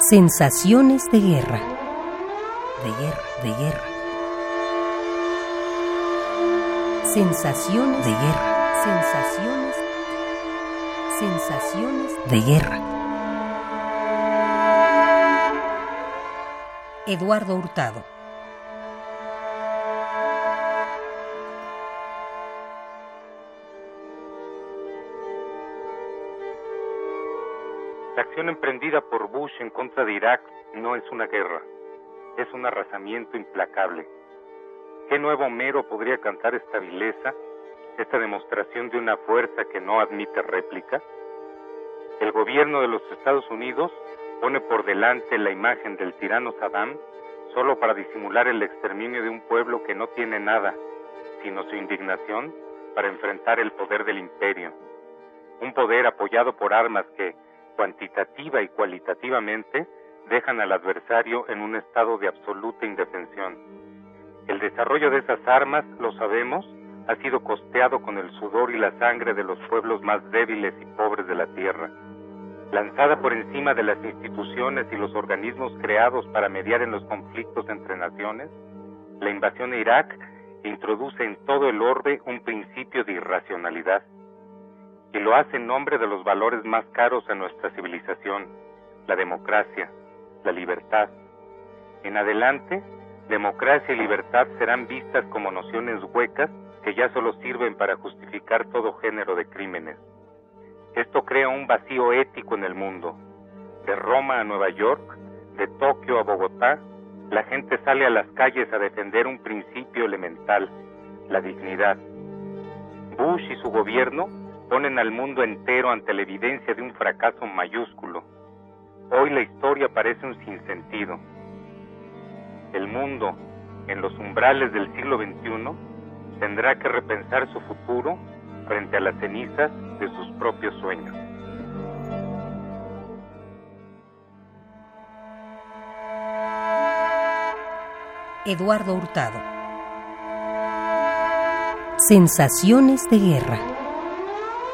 Sensaciones de guerra. De guerra, de guerra. Sensaciones de guerra. Sensaciones. Sensaciones de guerra. Eduardo Hurtado. La acción emprendida por Bush en contra de Irak no es una guerra, es un arrasamiento implacable. ¿Qué nuevo Homero podría cantar esta vileza, esta demostración de una fuerza que no admite réplica? El gobierno de los Estados Unidos pone por delante la imagen del tirano Saddam solo para disimular el exterminio de un pueblo que no tiene nada, sino su indignación para enfrentar el poder del imperio. Un poder apoyado por armas que, cuantitativa y cualitativamente dejan al adversario en un estado de absoluta indefensión. El desarrollo de esas armas, lo sabemos, ha sido costeado con el sudor y la sangre de los pueblos más débiles y pobres de la tierra. Lanzada por encima de las instituciones y los organismos creados para mediar en los conflictos entre naciones, la invasión a Irak introduce en todo el orbe un principio de irracionalidad y lo hace en nombre de los valores más caros a nuestra civilización, la democracia, la libertad. En adelante, democracia y libertad serán vistas como nociones huecas que ya solo sirven para justificar todo género de crímenes. Esto crea un vacío ético en el mundo. De Roma a Nueva York, de Tokio a Bogotá, la gente sale a las calles a defender un principio elemental, la dignidad. Bush y su gobierno ponen al mundo entero ante la evidencia de un fracaso mayúsculo. Hoy la historia parece un sinsentido. El mundo, en los umbrales del siglo XXI, tendrá que repensar su futuro frente a las cenizas de sus propios sueños. Eduardo Hurtado. Sensaciones de guerra.